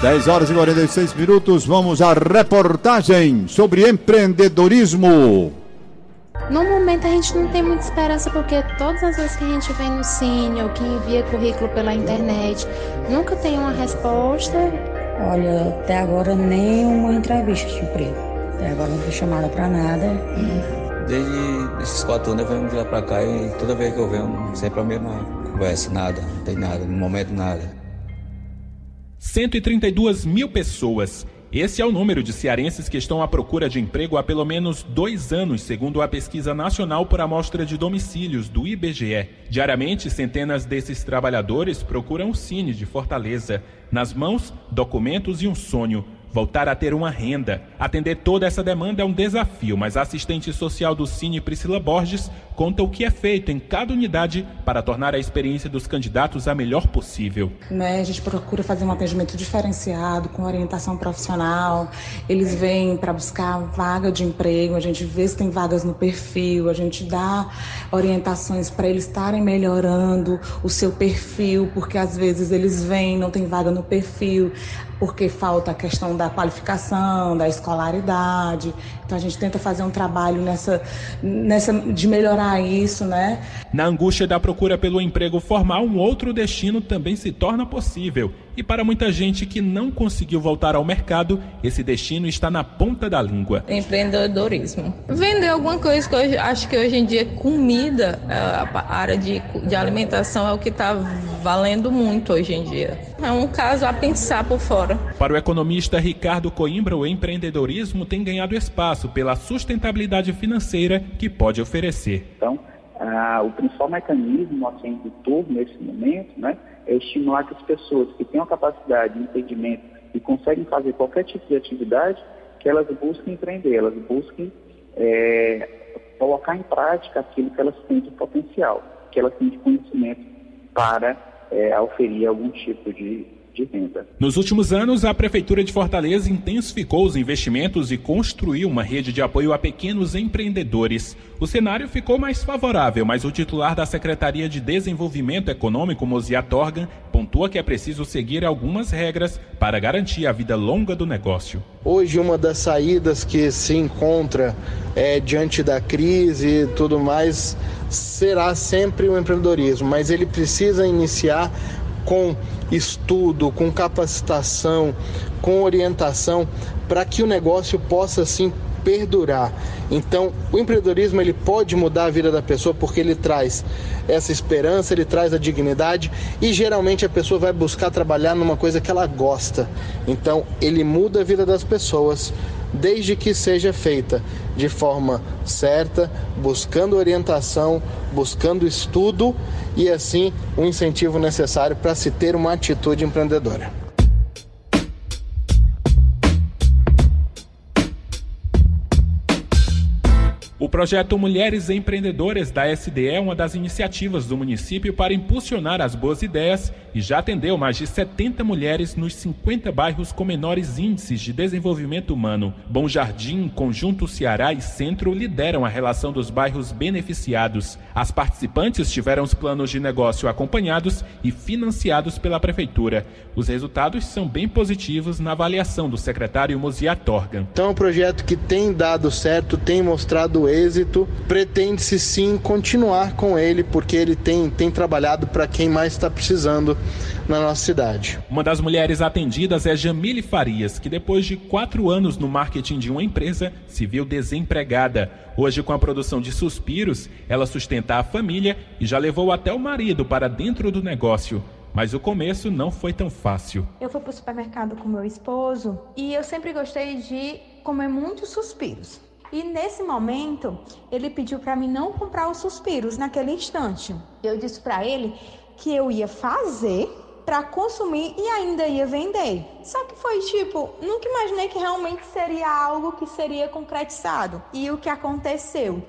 10 horas e 46 minutos, vamos à reportagem sobre empreendedorismo. No momento a gente não tem muita esperança porque todas as vezes que a gente vem no Cine ou que envia currículo pela internet, nunca tem uma resposta. Olha, até agora nenhuma entrevista de emprego. Até agora não fui chamada para nada. Desde esses quatro anos eu venho de lá para cá e toda vez que eu venho, sempre a mesma conversa, nada, não tem nada, no momento nada. 132 mil pessoas. Esse é o número de cearenses que estão à procura de emprego há pelo menos dois anos, segundo a pesquisa nacional por amostra de domicílios do IBGE. Diariamente, centenas desses trabalhadores procuram o Cine de Fortaleza. Nas mãos, documentos e um sonho voltar a ter uma renda. Atender toda essa demanda é um desafio, mas a assistente social do Cine Priscila Borges conta o que é feito em cada unidade para tornar a experiência dos candidatos a melhor possível. Né, a gente procura fazer um atendimento diferenciado, com orientação profissional. Eles vêm para buscar vaga de emprego, a gente vê se tem vagas no perfil, a gente dá orientações para eles estarem melhorando o seu perfil, porque às vezes eles vêm, não tem vaga no perfil, porque falta a questão da qualificação, da escolaridade. Então a gente tenta fazer um trabalho nessa, nessa de melhorar isso, né? Na angústia da procura pelo emprego formal, um outro destino também se torna possível. E para muita gente que não conseguiu voltar ao mercado, esse destino está na ponta da língua. Empreendedorismo. Vender alguma coisa que eu acho que hoje em dia comida, a área de, de alimentação é o que está valendo muito hoje em dia. É um caso a pensar por fora. Para o economista Ricardo Coimbra, o empreendedorismo tem ganhado espaço pela sustentabilidade financeira que pode oferecer. Então, ah, o principal mecanismo assim, do turno nesse momento né, é estimular que as pessoas que têm a capacidade de entendimento e conseguem fazer qualquer tipo de atividade, que elas busquem empreender, elas busquem é, colocar em prática aquilo que elas têm de potencial, que elas têm de conhecimento para é, algum tipo de de renda. Nos últimos anos, a Prefeitura de Fortaleza intensificou os investimentos e construiu uma rede de apoio a pequenos empreendedores. O cenário ficou mais favorável, mas o titular da Secretaria de Desenvolvimento Econômico, Mozia Torgan, pontua que é preciso seguir algumas regras para garantir a vida longa do negócio. Hoje, uma das saídas que se encontra é, diante da crise e tudo mais será sempre o empreendedorismo, mas ele precisa iniciar com estudo, com capacitação, com orientação, para que o negócio possa sim perdurar. Então, o empreendedorismo ele pode mudar a vida da pessoa porque ele traz essa esperança, ele traz a dignidade e geralmente a pessoa vai buscar trabalhar numa coisa que ela gosta. Então, ele muda a vida das pessoas desde que seja feita de forma certa, buscando orientação, buscando estudo e assim o um incentivo necessário para se ter uma atitude empreendedora. O projeto Mulheres Empreendedoras da SDE é uma das iniciativas do município para impulsionar as boas ideias e já atendeu mais de 70 mulheres nos 50 bairros com menores índices de desenvolvimento humano. Bom Jardim, Conjunto Ceará e Centro lideram a relação dos bairros beneficiados. As participantes tiveram os planos de negócio acompanhados e financiados pela Prefeitura. Os resultados são bem positivos na avaliação do secretário Mozia Torgan. Então, é um projeto que tem dado certo, tem mostrado êxito, pretende-se sim continuar com ele, porque ele tem, tem trabalhado para quem mais está precisando na nossa cidade. Uma das mulheres atendidas é Jamile Farias, que depois de quatro anos no marketing de uma empresa, se viu desempregada. Hoje, com a produção de suspiros, ela sustenta a família e já levou até o marido para dentro do negócio. Mas o começo não foi tão fácil. Eu fui para o supermercado com meu esposo e eu sempre gostei de comer muitos suspiros. E nesse momento, ele pediu para mim não comprar os suspiros naquele instante. Eu disse para ele que eu ia fazer para consumir e ainda ia vender. Só que foi tipo, nunca imaginei que realmente seria algo que seria concretizado. E o que aconteceu?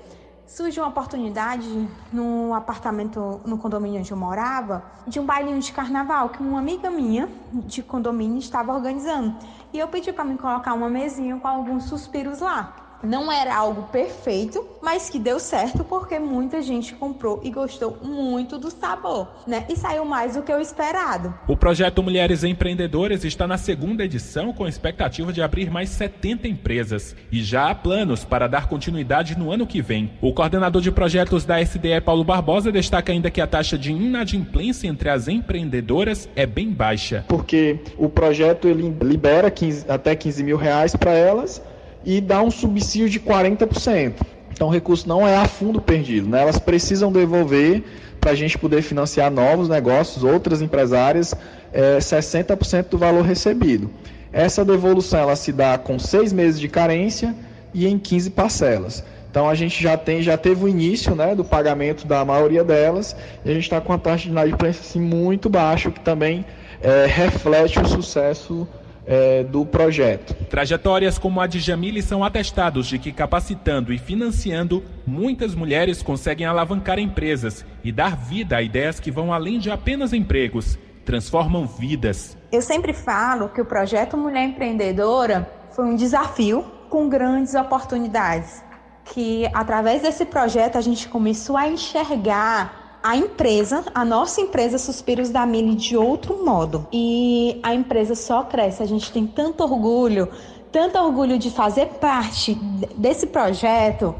Surgiu uma oportunidade no apartamento, no condomínio onde eu morava, de um bailinho de carnaval que uma amiga minha de condomínio estava organizando. E eu pedi para me colocar uma mesinha com alguns suspiros lá. Não era algo perfeito, mas que deu certo porque muita gente comprou e gostou muito do sabor, né? E saiu mais do que o esperado. O projeto Mulheres Empreendedoras está na segunda edição com expectativa de abrir mais 70 empresas e já há planos para dar continuidade no ano que vem. O coordenador de projetos da SDE, Paulo Barbosa, destaca ainda que a taxa de inadimplência entre as empreendedoras é bem baixa. Porque o projeto ele libera 15, até 15 mil reais para elas e dá um subsídio de 40%. Então o recurso não é a fundo perdido, né? elas precisam devolver para a gente poder financiar novos negócios, outras empresárias, é, 60% do valor recebido. Essa devolução ela se dá com seis meses de carência e em 15 parcelas. Então a gente já tem, já teve o início né, do pagamento da maioria delas e a gente está com a taxa de inadimplência assim, muito baixa, que também é, reflete o sucesso é, do projeto. Trajetórias como a de Jamile são atestados de que capacitando e financiando, muitas mulheres conseguem alavancar empresas e dar vida a ideias que vão além de apenas empregos, transformam vidas. Eu sempre falo que o projeto Mulher Empreendedora foi um desafio com grandes oportunidades. Que através desse projeto a gente começou a enxergar a empresa, a nossa empresa Suspiros da Mili de outro modo. E a empresa só cresce. A gente tem tanto orgulho, tanto orgulho de fazer parte desse projeto.